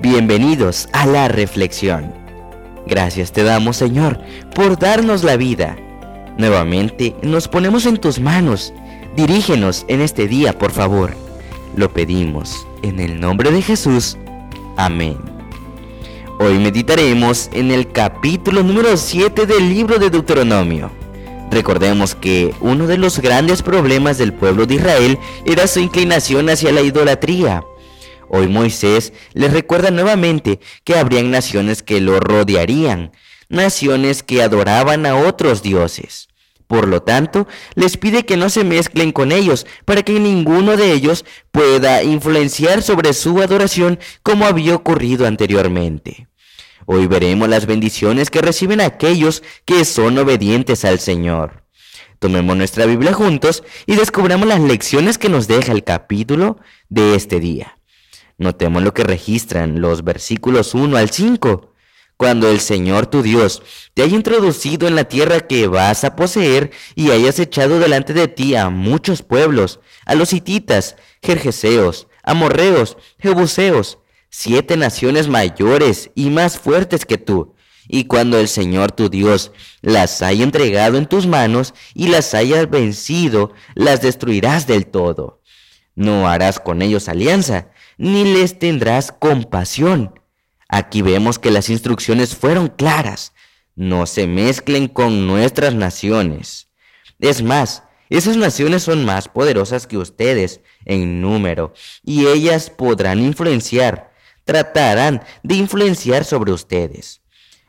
Bienvenidos a la reflexión. Gracias te damos Señor por darnos la vida. Nuevamente nos ponemos en tus manos. Dirígenos en este día, por favor. Lo pedimos en el nombre de Jesús. Amén. Hoy meditaremos en el capítulo número 7 del libro de Deuteronomio. Recordemos que uno de los grandes problemas del pueblo de Israel era su inclinación hacia la idolatría. Hoy Moisés les recuerda nuevamente que habrían naciones que lo rodearían, naciones que adoraban a otros dioses. Por lo tanto, les pide que no se mezclen con ellos para que ninguno de ellos pueda influenciar sobre su adoración como había ocurrido anteriormente. Hoy veremos las bendiciones que reciben aquellos que son obedientes al Señor. Tomemos nuestra Biblia juntos y descubramos las lecciones que nos deja el capítulo de este día. Notemos lo que registran los versículos 1 al 5. Cuando el Señor tu Dios te haya introducido en la tierra que vas a poseer y hayas echado delante de ti a muchos pueblos, a los hititas, jerjeseos, amorreos, jebuseos, siete naciones mayores y más fuertes que tú, y cuando el Señor tu Dios las haya entregado en tus manos y las hayas vencido, las destruirás del todo. No harás con ellos alianza, ni les tendrás compasión. Aquí vemos que las instrucciones fueron claras. No se mezclen con nuestras naciones. Es más, esas naciones son más poderosas que ustedes en número y ellas podrán influenciar, tratarán de influenciar sobre ustedes.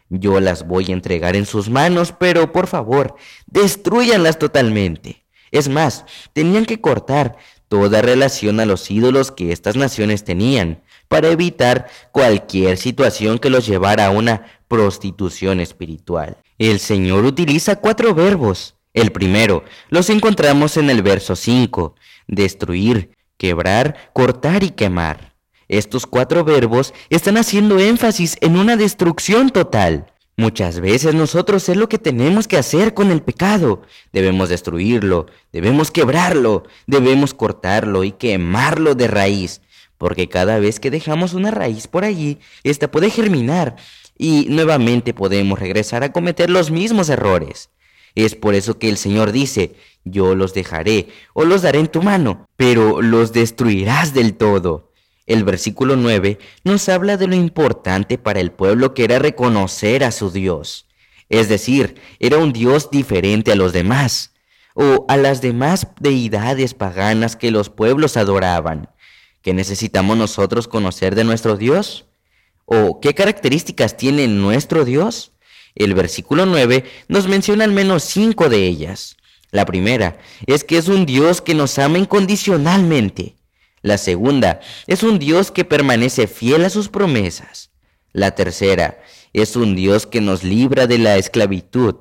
Yo las voy a entregar en sus manos, pero por favor, destruyanlas totalmente. Es más, tenían que cortar toda relación a los ídolos que estas naciones tenían, para evitar cualquier situación que los llevara a una prostitución espiritual. El Señor utiliza cuatro verbos. El primero los encontramos en el verso 5, destruir, quebrar, cortar y quemar. Estos cuatro verbos están haciendo énfasis en una destrucción total. Muchas veces nosotros es lo que tenemos que hacer con el pecado. Debemos destruirlo, debemos quebrarlo, debemos cortarlo y quemarlo de raíz. Porque cada vez que dejamos una raíz por allí, ésta puede germinar y nuevamente podemos regresar a cometer los mismos errores. Es por eso que el Señor dice, yo los dejaré o los daré en tu mano, pero los destruirás del todo. El versículo 9 nos habla de lo importante para el pueblo que era reconocer a su Dios. Es decir, era un Dios diferente a los demás, o a las demás deidades paganas que los pueblos adoraban. ¿Qué necesitamos nosotros conocer de nuestro Dios? ¿O qué características tiene nuestro Dios? El versículo 9 nos menciona al menos cinco de ellas. La primera es que es un Dios que nos ama incondicionalmente. La segunda es un Dios que permanece fiel a sus promesas. La tercera es un Dios que nos libra de la esclavitud.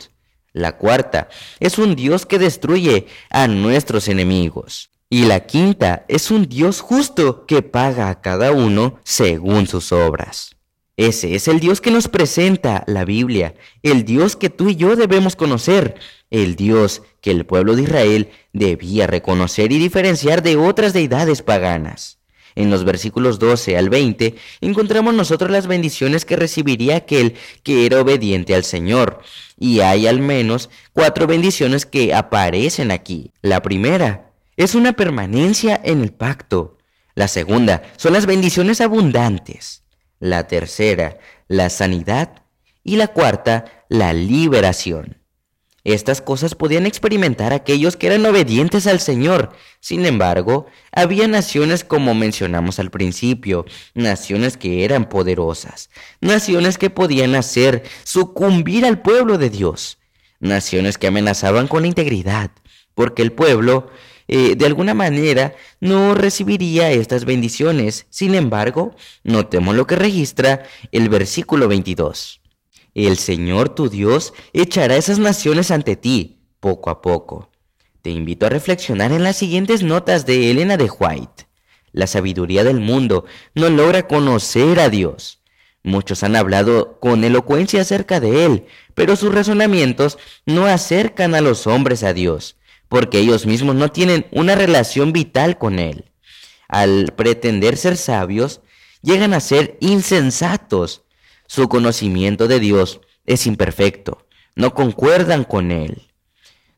La cuarta es un Dios que destruye a nuestros enemigos. Y la quinta es un Dios justo que paga a cada uno según sus obras. Ese es el Dios que nos presenta la Biblia, el Dios que tú y yo debemos conocer, el Dios que el pueblo de Israel debía reconocer y diferenciar de otras deidades paganas. En los versículos 12 al 20 encontramos nosotros las bendiciones que recibiría aquel que era obediente al Señor. Y hay al menos cuatro bendiciones que aparecen aquí. La primera es una permanencia en el pacto. La segunda son las bendiciones abundantes la tercera, la sanidad y la cuarta, la liberación. Estas cosas podían experimentar aquellos que eran obedientes al Señor. Sin embargo, había naciones como mencionamos al principio, naciones que eran poderosas, naciones que podían hacer sucumbir al pueblo de Dios, naciones que amenazaban con la integridad, porque el pueblo eh, de alguna manera no recibiría estas bendiciones. Sin embargo, notemos lo que registra el versículo 22. El Señor tu Dios echará esas naciones ante ti, poco a poco. Te invito a reflexionar en las siguientes notas de Elena de White. La sabiduría del mundo no logra conocer a Dios. Muchos han hablado con elocuencia acerca de Él, pero sus razonamientos no acercan a los hombres a Dios porque ellos mismos no tienen una relación vital con Él. Al pretender ser sabios, llegan a ser insensatos. Su conocimiento de Dios es imperfecto, no concuerdan con Él.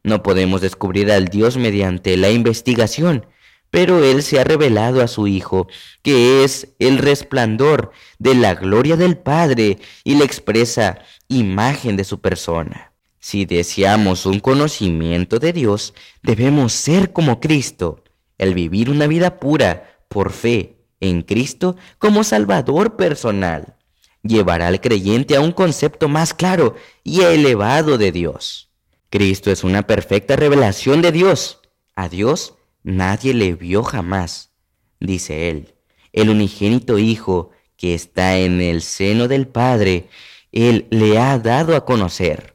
No podemos descubrir al Dios mediante la investigación, pero Él se ha revelado a su Hijo, que es el resplandor de la gloria del Padre y la expresa imagen de su persona. Si deseamos un conocimiento de Dios, debemos ser como Cristo, el vivir una vida pura por fe en Cristo como Salvador personal. Llevará al creyente a un concepto más claro y elevado de Dios. Cristo es una perfecta revelación de Dios. A Dios nadie le vio jamás, dice él. El unigénito Hijo que está en el seno del Padre, Él le ha dado a conocer.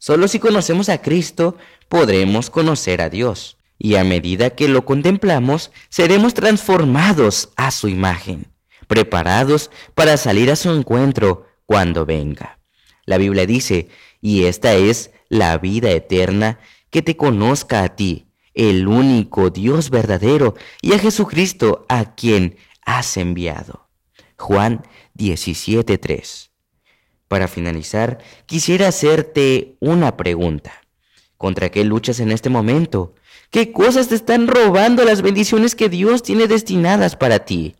Solo si conocemos a Cristo podremos conocer a Dios. Y a medida que lo contemplamos, seremos transformados a su imagen, preparados para salir a su encuentro cuando venga. La Biblia dice, y esta es la vida eterna, que te conozca a ti, el único Dios verdadero, y a Jesucristo a quien has enviado. Juan 17:3. Para finalizar, quisiera hacerte una pregunta. ¿Contra qué luchas en este momento? ¿Qué cosas te están robando las bendiciones que Dios tiene destinadas para ti?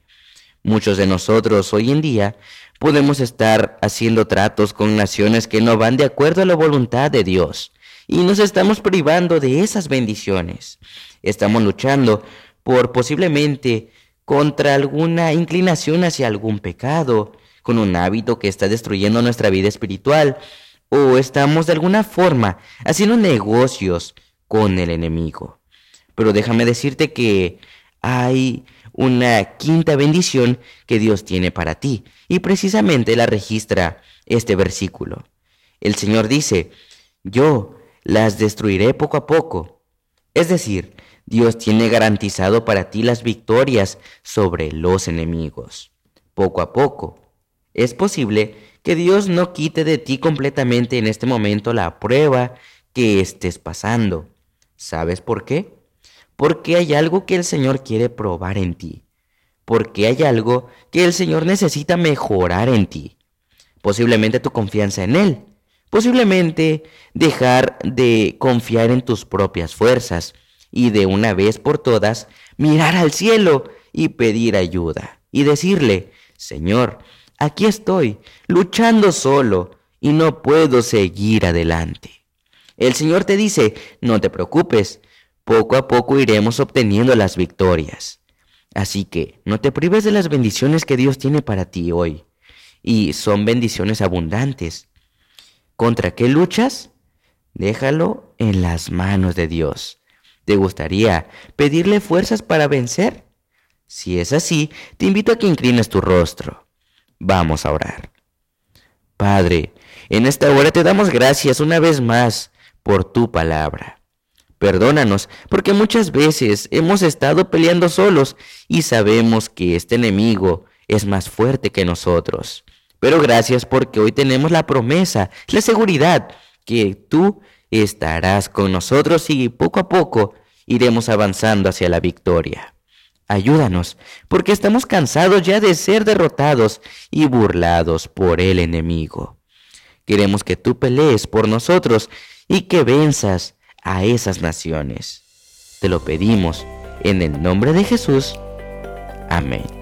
Muchos de nosotros hoy en día podemos estar haciendo tratos con naciones que no van de acuerdo a la voluntad de Dios y nos estamos privando de esas bendiciones. Estamos luchando por posiblemente contra alguna inclinación hacia algún pecado, con un hábito que está destruyendo nuestra vida espiritual, o estamos de alguna forma haciendo negocios con el enemigo. Pero déjame decirte que hay una quinta bendición que Dios tiene para ti, y precisamente la registra este versículo. El Señor dice, yo las destruiré poco a poco. Es decir, Dios tiene garantizado para ti las victorias sobre los enemigos. Poco a poco, es posible que Dios no quite de ti completamente en este momento la prueba que estés pasando. ¿Sabes por qué? Porque hay algo que el Señor quiere probar en ti. Porque hay algo que el Señor necesita mejorar en ti. Posiblemente tu confianza en Él. Posiblemente dejar de confiar en tus propias fuerzas y de una vez por todas mirar al cielo y pedir ayuda y decirle, Señor, aquí estoy, luchando solo y no puedo seguir adelante. El Señor te dice, no te preocupes, poco a poco iremos obteniendo las victorias. Así que no te prives de las bendiciones que Dios tiene para ti hoy. Y son bendiciones abundantes. ¿Contra qué luchas? Déjalo en las manos de Dios. ¿Te gustaría pedirle fuerzas para vencer? Si es así, te invito a que inclines tu rostro. Vamos a orar. Padre, en esta hora te damos gracias una vez más por tu palabra. Perdónanos, porque muchas veces hemos estado peleando solos y sabemos que este enemigo es más fuerte que nosotros. Pero gracias porque hoy tenemos la promesa, la seguridad que tú estarás con nosotros y poco a poco iremos avanzando hacia la victoria. Ayúdanos, porque estamos cansados ya de ser derrotados y burlados por el enemigo. Queremos que tú pelees por nosotros y que venzas a esas naciones. Te lo pedimos en el nombre de Jesús. Amén.